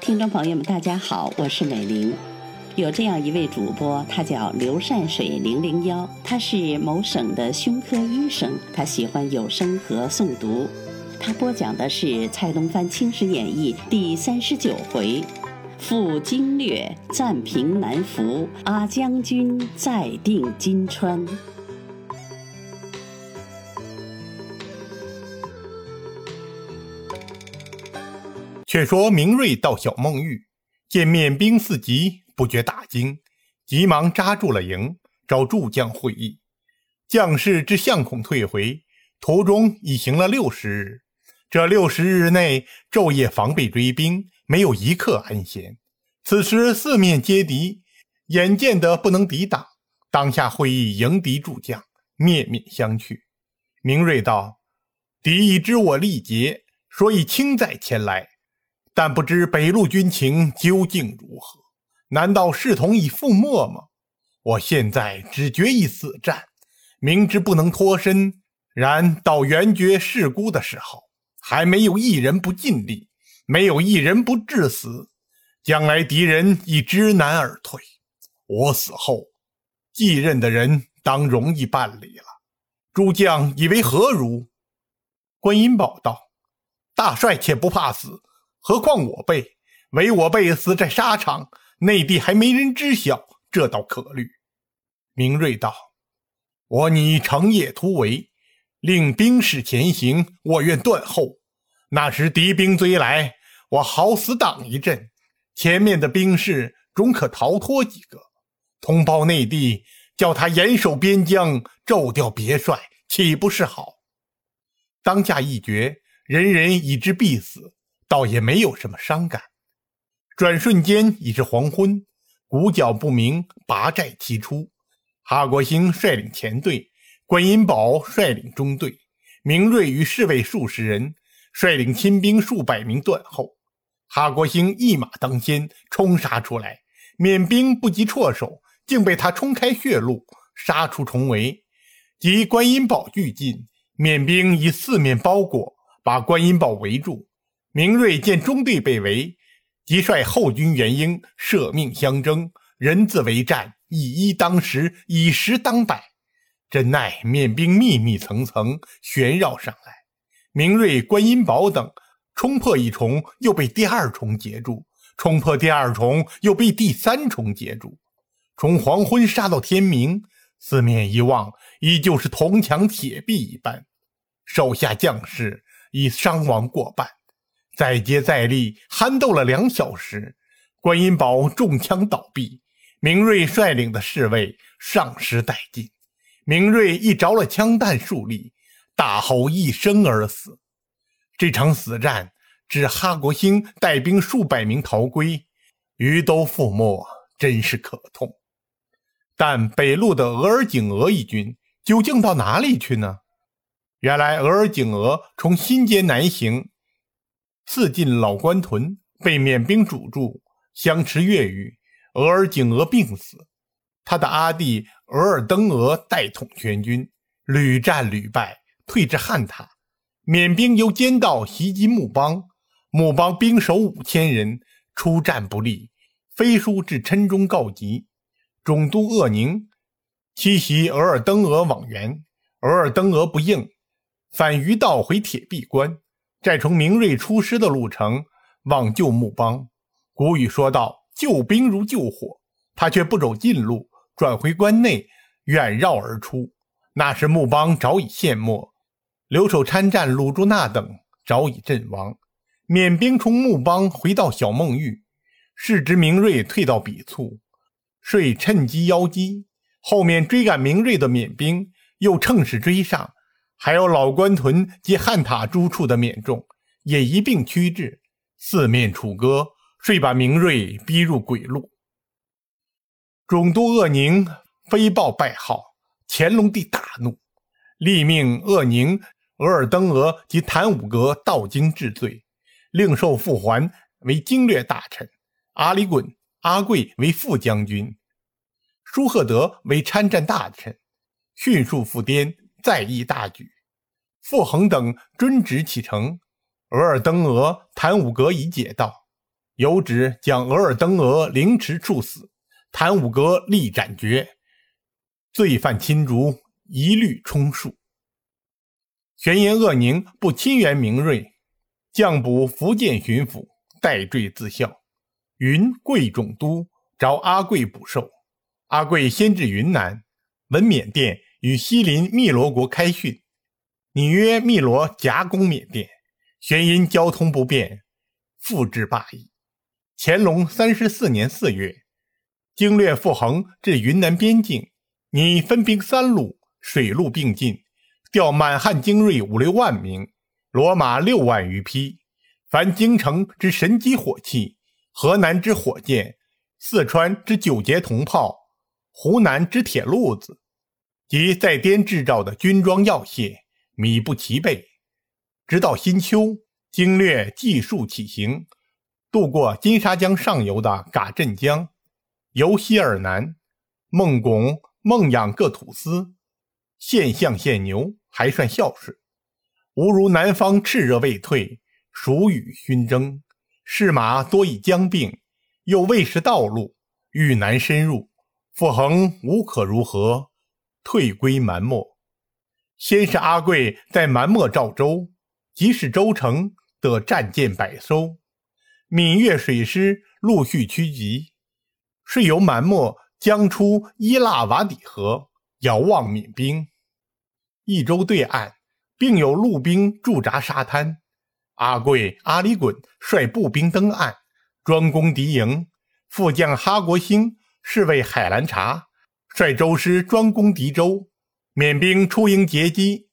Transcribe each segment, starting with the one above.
听众朋友们，大家好，我是美玲。有这样一位主播，他叫刘善水零零幺，他是某省的胸科医生，他喜欢有声和诵读。他播讲的是蔡东藩《清史演义》第三十九回：赴经略，暂平南服，阿将军再定金川。却说明瑞到小孟玉，见缅兵四集，不觉大惊，急忙扎住了营，找诸将会议。将士之相恐退回，途中已行了六十日。这六十日内，昼夜防备追兵，没有一刻安闲。此时四面皆敌，眼见得不能抵挡，当下会议迎敌诸将，面面相觑。明瑞道：“敌已知我力竭，所以轻载前来。”但不知北路军情究竟如何？难道势同已覆没吗？我现在只决一死战，明知不能脱身，然到援绝势孤的时候，还没有一人不尽力，没有一人不致死。将来敌人已知难而退，我死后，继任的人当容易办理了。诸将以为何如？观音宝道：“大帅且不怕死。”何况我辈，唯我辈死在沙场，内地还没人知晓，这倒可虑。明瑞道：“我拟乘夜突围，令兵士前行，我愿断后。那时敌兵追来，我好死挡一阵，前面的兵士总可逃脱几个。通报内地，叫他严守边疆，骤调别帅，岂不是好？”当下一决，人人已知必死。倒也没有什么伤感。转瞬间已是黄昏，鼓角不明，拔寨齐出。哈国兴率领前队，观音宝率领中队，明瑞与侍卫数十人率领亲兵数百名断后。哈国兴一马当先，冲杀出来，缅兵不及措手，竟被他冲开血路，杀出重围。及观音堡俱进，缅兵以四面包裹，把观音堡围住。明瑞见中队被围，即率后军援英，舍命相争，人自为战，以一当十，以十当百。真奈面兵密密层层旋绕上来，明瑞、观音宝等冲破一重，又被第二重截住；冲破第二重，又被第三重截住。从黄昏杀到天明，四面一望，依旧是铜墙铁壁一般。手下将士已伤亡过半。再接再厉，酣斗了两小时，观音堡中枪倒闭。明瑞率领的侍卫丧失殆尽。明瑞一着了枪弹数粒，大吼一声而死。这场死战，致哈国兴带兵数百名逃归，余都覆没，真是可痛。但北路的额尔景额一军究竟到哪里去呢？原来额尔景额从新街南行。四进老关屯，被缅兵阻住，相持月余，额尔景额病死。他的阿弟额尔登额代统全军，屡战屡败，退至汉塔。缅兵由奸道袭击木邦，木邦兵守五千人，出战不利，飞书至郴中告急。总督鄂宁七袭额尔登额往援，额尔登额不应，反于道回铁壁关。再从明锐出师的路程往救木邦，古语说道：“救兵如救火。”他却不走近路，转回关内，远绕而出。那时木邦早已陷没，留守参战鲁朱那等早已阵亡。缅兵从木邦回到小孟玉，视知明锐退到彼处，遂趁机邀击。后面追赶明锐的缅兵又乘势追上。还有老关屯及汉塔诸处的缅众也一并驱至，四面楚歌，遂把明瑞逼入鬼路。总督鄂宁飞报败号，乾隆帝大怒，立命鄂宁、额尔登额及谭武格到京治罪，另授傅桓为经略大臣，阿里衮、阿贵为副将军，舒赫德为参战大臣，迅速赴滇。再议大举。傅恒等遵旨启程。额尔登额谭武格已解道，有旨将额尔登额凌迟处死，谭武格立斩决，罪犯亲族一律充数。玄言鄂宁不亲援明瑞，降补福建巡抚，代罪自效。云贵总督召阿贵捕受，阿贵先至云南，闻缅甸与西邻汨罗国开训，拟约汨罗夹攻缅甸。玄因交通不便，复至罢矣。乾隆三十四年四月，经略傅恒至云南边境，拟分兵三路，水陆并进，调满汉精锐五六万名，骡马六万余匹，凡京城之神机火器，河南之火箭，四川之九节铜炮，湖南之铁路子，及在滇制造的军装药械，米不齐备。直到新秋，经略计数起行，渡过金沙江上游的嘎镇江，由西而南，孟拱、孟养各土司，献象献牛，还算孝顺。吾如南方炽热未退，暑雨熏蒸，士马多已将病，又未识道路，欲难深入，傅恒无可如何，退归蛮漠。先是阿贵在蛮漠赵州。即使州城得战舰百艘，闽越水师陆续趋集，是由蛮漠将出伊腊瓦底河，遥望闽兵。益州对岸并有陆兵驻扎沙滩。阿贵、阿里衮率步兵登岸，专攻敌营。副将哈国兴侍卫海兰察率舟师专攻敌州。缅兵出营截击。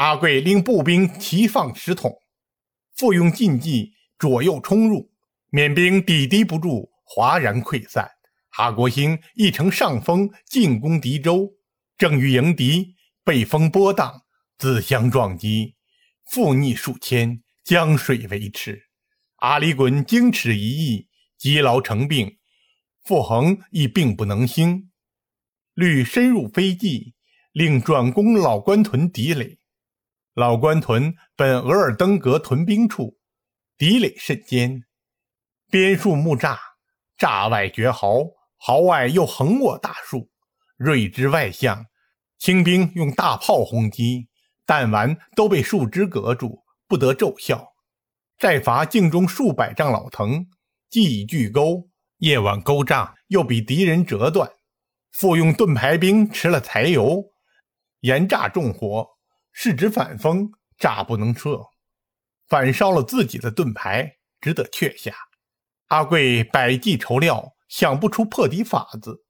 阿贵令步兵齐放石桶，复用禁忌左右冲入，缅兵抵敌不住，哗然溃散。哈国兴亦乘上风进攻敌州，正欲迎敌，被风波荡，自相撞击，覆溺数千，江水为赤。阿里衮经齿一役，积劳成病，傅恒亦病不能兴，律深入非计，令转攻老关屯敌垒。老关屯本额尔登格屯兵处，敌垒甚坚，边树木栅，栅外绝壕，壕外又横卧大树，锐之外向。清兵用大炮轰击，弹丸都被树枝隔住，不得奏效。再伐境中数百丈老藤，既已巨沟，夜晚沟栅又比敌人折断，复用盾牌兵持了柴油，严炸重火。是指反风，炸不能撤，反烧了自己的盾牌，只得却下。阿贵百计筹料，想不出破敌法子，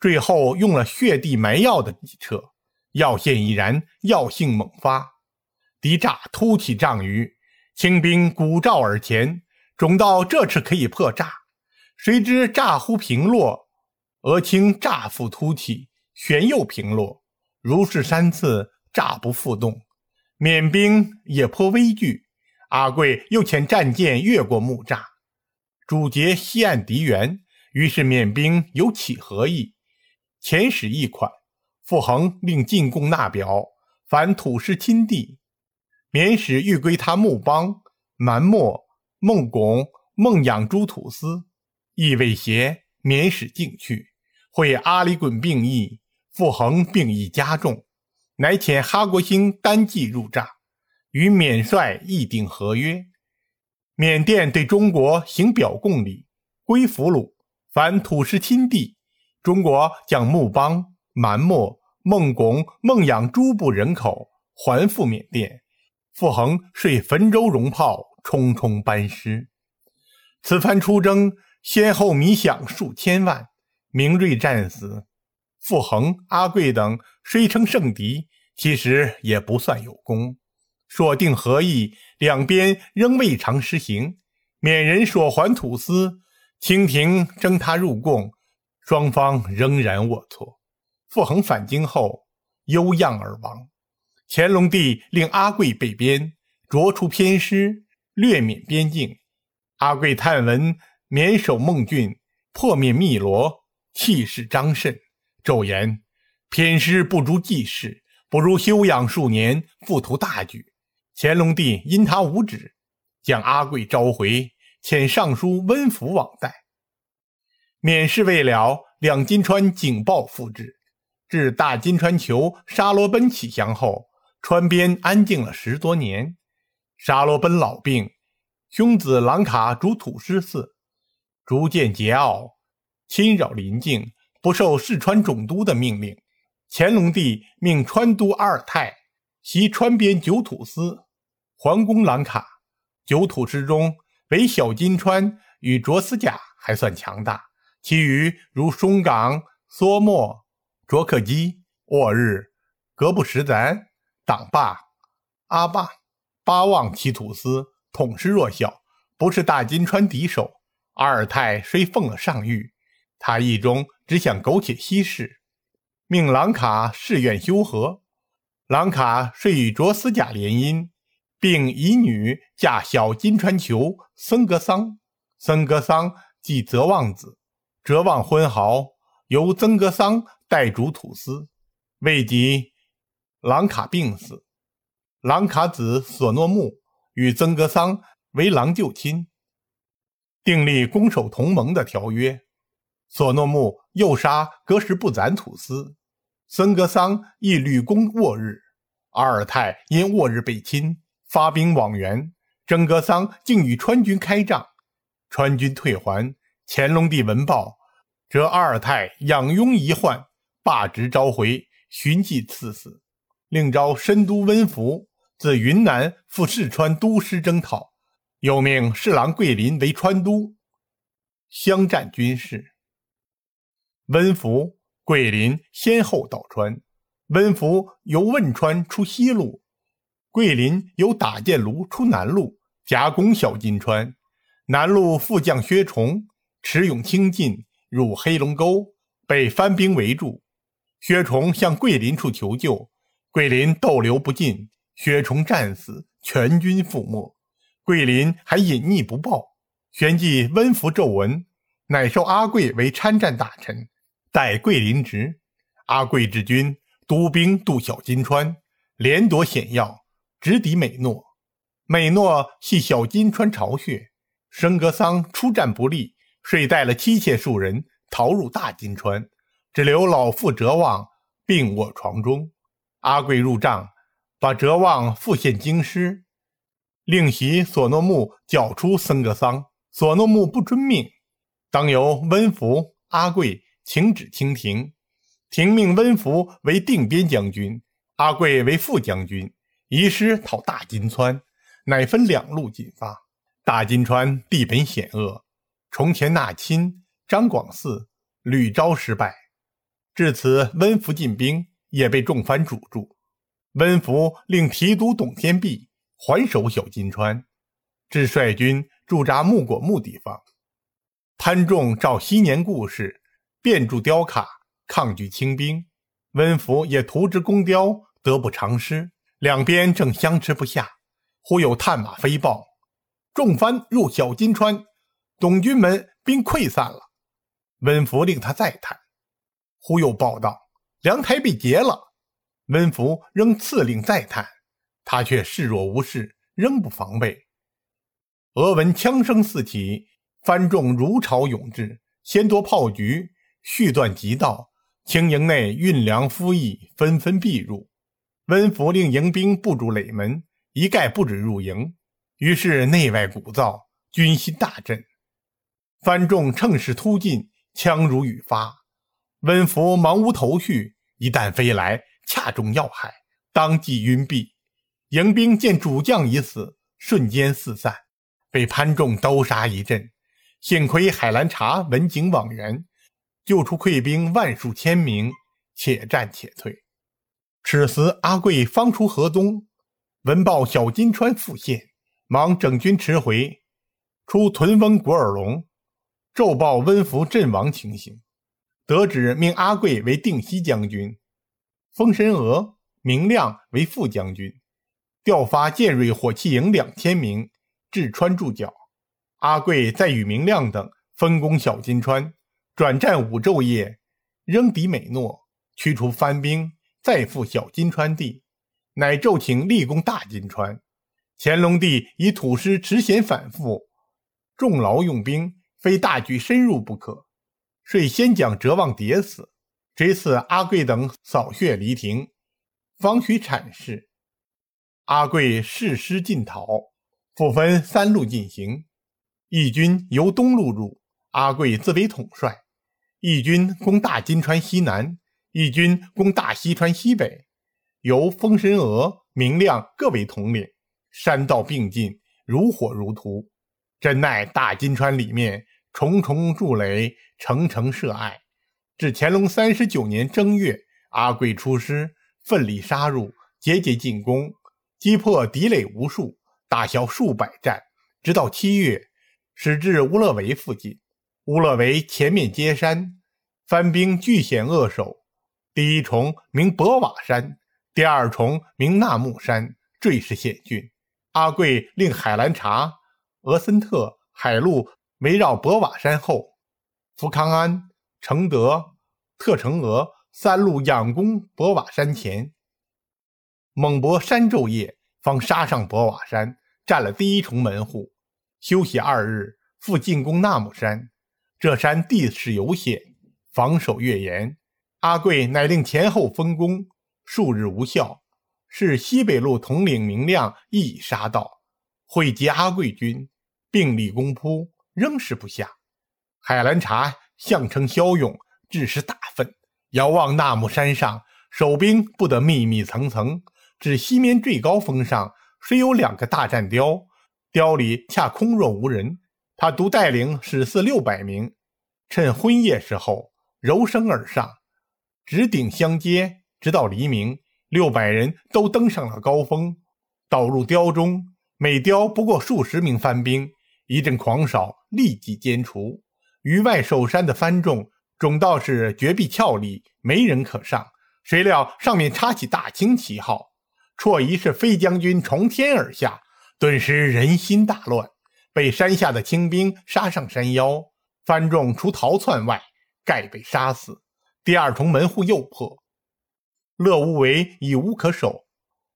最后用了血地埋药的计策。药线已燃，药性猛发，敌炸突起障于，清兵鼓噪而前，总道这次可以破栅。谁知栅忽平落，俄清栅复突起，旋又平落，如是三次。诈不复动，缅兵也颇危惧。阿贵又遣战舰越过木栅，阻截西岸敌援。于是缅兵有起和意，遣使一款。傅恒令进贡纳表，凡土师亲弟，缅使欲归他木邦、蛮漠、孟拱、孟养诸土司，亦未携，缅使进去。会阿里衮病疫，傅恒病疫加重。乃遣哈国兴单骑入诈，与缅帅议定合约。缅甸对中国行表贡礼，归俘虏，凡土师亲地，中国将木邦、蛮漠、孟拱、孟养诸部人口还复缅甸。傅恒率汾州戎炮匆匆班师。此番出征，先后迷饷数千万，明锐战死。傅恒、阿贵等虽称胜敌，其实也不算有功。所定和议，两边仍未尝实行。缅人所还土司，清廷征他入贡，双方仍然龌龊。傅恒返京后，忧恙而亡。乾隆帝令阿贵被边，擢出偏师，略免边境。阿贵探闻缅守孟郡，破灭汨罗，气势张甚。骤言：偏师不足济世，不如休养数年，复图大举。乾隆帝因他无旨，将阿贵召回，遣尚书温福往代。免试未了，两金川警报复至。至大金川酋沙罗奔起降后，川边安静了十多年。沙罗奔老病，兄子朗卡主土师寺，逐渐桀骜，侵扰邻境，不受四川总督的命令。乾隆帝命川督阿尔泰袭川边九土司，桓公朗卡。九土司中，唯小金川与卓斯甲还算强大，其余如松岗、梭莫。卓克基、沃日、格布什咱、党坝、阿坝、巴旺七土司统是弱小，不是大金川敌手。阿尔泰虽奉了上谕，他意中只想苟且息事，命朗卡誓愿修和。朗卡遂与卓斯甲联姻，并以女嫁小金川酋森格桑。森格桑即泽旺子，泽旺昏豪，由曾格桑。代主土司，未及朗卡病死，朗卡子索诺木与曾格桑为郎舅亲，订立攻守同盟的条约。索诺木诱杀格什布赞土司，曾格桑亦屡攻沃日。阿尔泰因沃日被侵，发兵往援，征格桑竟与川军开仗，川军退还。乾隆帝闻报，则阿尔泰养拥遗患。罢职召回，寻迹赐死，另召申都温福自云南赴四川督师征讨，又命侍郎桂林为川都，相战军事。温福、桂林先后到川，温福由汶川出西路，桂林由打箭炉出南路，夹攻小金川。南路副将薛崇持勇轻进，入黑龙沟，被番兵围住。薛崇向桂林处求救，桂林逗留不进，薛崇战死，全军覆没。桂林还隐匿不报，旋即温福奏闻，乃授阿贵为参战大臣，代桂林职。阿贵之军督兵渡小金川，连夺险要，直抵美诺。美诺系小金川巢穴，申格桑出战不利，遂带了妻妾数人逃入大金川。只留老父哲旺病卧床中，阿贵入帐，把哲旺复献京师，令袭索诺木缴出僧格桑。索诺木不遵命，当由温福、阿贵请旨清廷。廷命温福为定边将军，阿贵为副将军，移师讨大金川，乃分两路进发。大金川地本险恶，从前纳亲、张广嗣屡招失败。至此，温福进兵也被众藩阻住。温福令提督董天弼还守小金川，至率军驻扎木果木地方。潘仲照昔年故事，便筑雕卡抗拒清兵。温福也图之攻雕，得不偿失。两边正相持不下，忽有探马飞报：众藩入小金川，董军门兵溃散了。温福令他再探。忽又报道，凉台被劫了。温福仍赐令再探，他却视若无事，仍不防备。俄闻枪声四起，番众如潮涌至，先夺炮局，续断急道，清营内运粮夫役纷纷避入。温福令营兵布住垒门，一概不准入营。于是内外鼓噪，军心大振。番众乘势突进，枪如雨发。温福忙无头绪，一旦飞来，恰中要害，当即晕毙。迎兵见主将已死，瞬间四散，被潘仲刀杀一阵。幸亏海兰察闻警往援，救出溃兵万数千名，且战且退。此时阿贵方出河东，闻报小金川复陷，忙整军驰回，出屯封古尔龙，奏报温福阵亡情形。得旨命阿贵为定西将军，封神娥、明亮为副将军，调发建瑞火器营两千名至川驻脚。阿贵再与明亮等分攻小金川，转战五昼夜，仍抵美诺，驱除番兵，再赴小金川地，乃奏请立功大金川。乾隆帝以土师持贤反复，重劳用兵，非大举深入不可，遂先将折望迭死。追赐阿贵等扫穴离庭，方许阐释。阿贵誓师进讨，复分三路进行。义军由东路入，阿贵自为统帅。义军攻大金川西南，义军攻大西川西北，由封神娥、明亮各为统领。山道并进，如火如荼。真奈大金川里面重重筑垒，层层设隘。至乾隆三十九年正月，阿贵出师，奋力杀入，节节进攻，击破敌垒无数，打消数百战。直到七月，驶至乌勒维附近。乌勒维前面接山，番兵据险扼守。第一重名博瓦山，第二重名纳木山，坠势险峻。阿贵令海兰察、俄森特海路围绕博瓦山后，福康安、承德、特承俄三路仰攻博瓦山前，猛搏山昼夜，方杀上博瓦山，占了第一重门户。休息二日，复进攻纳木山。这山地势有险，防守越严。阿贵乃令前后分工，数日无效。是西北路统领明亮亦杀到，会集阿贵军，并力攻扑，仍是不下。海兰察相称骁勇，致使大愤，遥望纳木山上，守兵不得密密层层。至西面最高峰上，虽有两个大战雕，雕里恰空若无人。他独带领使四六百名，趁昏夜时候柔声而上，直顶相接，直到黎明。六百人都登上了高峰，倒入雕中。每雕不过数十名番兵，一阵狂扫，立即歼除。于外守山的番众，总道是绝壁峭立，没人可上。谁料上面插起大清旗号，绰疑是飞将军从天而下，顿时人心大乱，被山下的清兵杀上山腰。番众除逃窜外，盖被杀死。第二重门户又破。乐无为已无可守，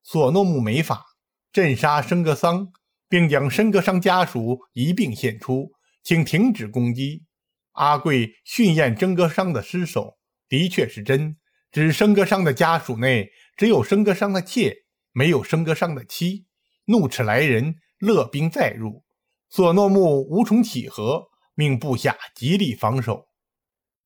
索诺木没法镇杀申格桑，并将申格桑家属一并献出，请停止攻击。阿贵训验申格桑的尸首，的确是真，只申格桑的家属内只有申格桑的妾，没有申格桑的妻。怒斥来人，勒兵再入。索诺木无从起和，命部下极力防守。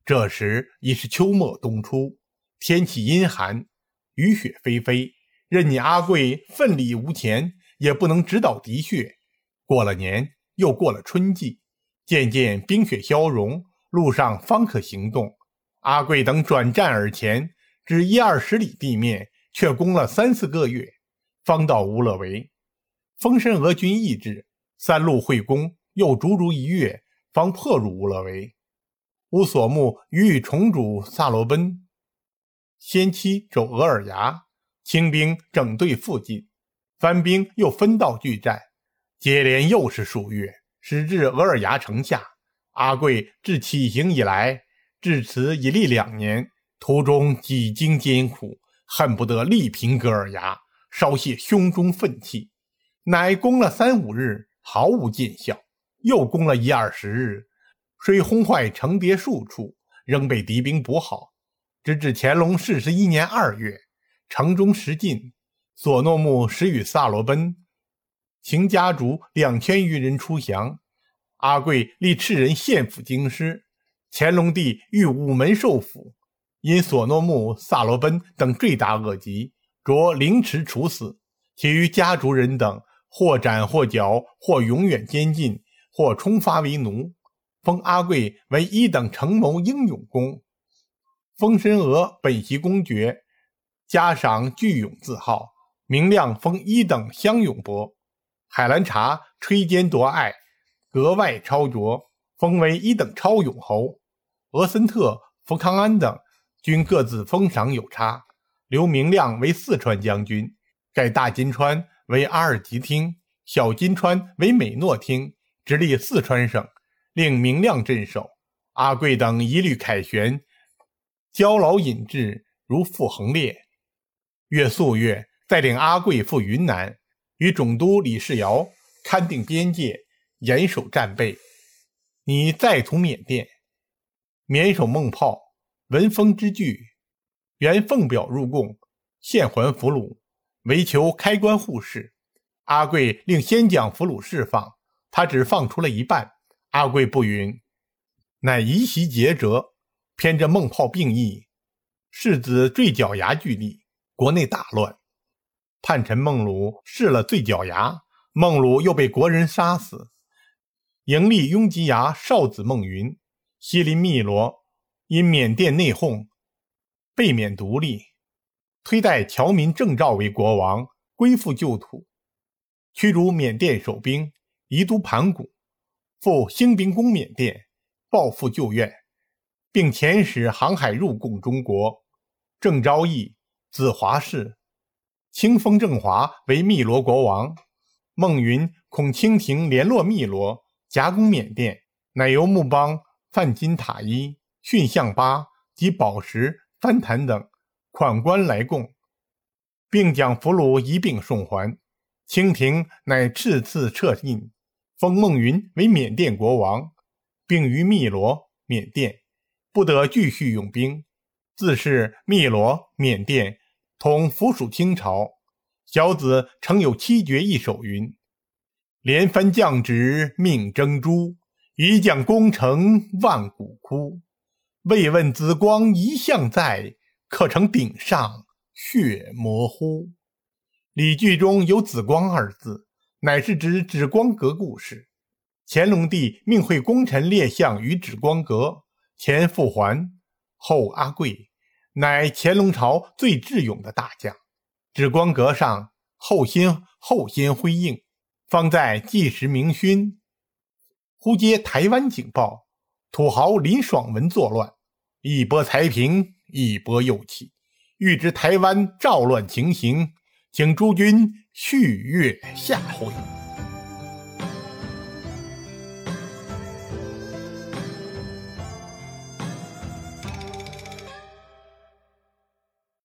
这时已是秋末冬初。天气阴寒，雨雪霏霏，任你阿贵奋力无前，也不能直捣敌穴。过了年，又过了春季，渐渐冰雪消融，路上方可行动。阿贵等转战而前，只一二十里地面，却攻了三四个月，方到乌勒维。封神俄军意志，三路会攻，又足足一月，方破入乌勒维。乌索木欲重主萨罗奔。先期走额尔牙，清兵整队附近，番兵又分道拒战，接连又是数月，始至额尔牙城下。阿贵自起行以来，至此已历两年，途中几经艰苦，恨不得力平格尔牙，稍泄胸中愤气。乃攻了三五日，毫无见效，又攻了一二十日，虽轰坏城叠数处，仍被敌兵补好。直至乾隆四十一年二月，城中食尽，索诺木使与萨罗奔、秦家族两千余人出降。阿贵立赤人献俘京师，乾隆帝欲午门受俘，因索诺木、萨罗奔等罪大恶极，着凌迟处死。其余家族人等，或斩或绞，或永远监禁，或充发为奴，封阿贵为一等承谋英勇公。封申娥本袭公爵，加赏巨勇字号。明亮封一等乡勇伯，海兰察吹奸夺爱，格外超卓，封为一等超勇侯。俄森特、福康安等均各自封赏有差。留明亮为四川将军，改大金川为阿尔吉厅，小金川为美诺厅，直隶四川省，令明亮镇守。阿贵等一律凯旋。交劳引至如赴横列，岳素月带领阿贵赴云南，与总督李世尧勘定边界，严守战备。你再图缅甸，缅守孟炮，闻风之惧，原奉表入贡，现还俘虏，唯求开关护市。阿贵令先将俘虏释放，他只放出了一半，阿贵不允，乃移席诘折，偏着孟炮病疫，世子坠脚牙俱立，国内大乱。叛臣孟鲁试了坠脚牙，孟鲁又被国人杀死。迎立雍吉牙少子孟云，西邻汨罗，因缅甸内讧，被免独立，推戴侨民郑照为国王，归附旧土，驱逐缅甸守兵，移都盘古，复兴兵攻缅甸，报复旧怨，并遣使航海入贡中国。郑昭义，子华氏，清封郑华为汨罗国王。孟云恐清廷联络汨罗。夹攻缅甸，乃由木邦、范金塔伊、逊相巴及宝石、番坦等款官来贡，并将俘虏一并送还。清廷乃赐次撤印，封孟云为缅甸国王，并于汨罗、缅甸不得继续用兵，自是汨罗、缅甸同附属清朝。小子曾有七绝一首云。连番降旨命征诛，一将功成万骨枯。未问紫光一向在，可成顶上血模糊。李句中有“紫光”二字，乃是指紫光阁故事。乾隆帝命会功臣列相于紫光阁，前傅桓，后阿贵，乃乾隆朝最智勇的大将。紫光阁上后心后心辉映。方在计时明勋，忽接台湾警报，土豪林爽文作乱，一波才平，一波又起。欲知台湾赵乱情形，请诸君续阅下回。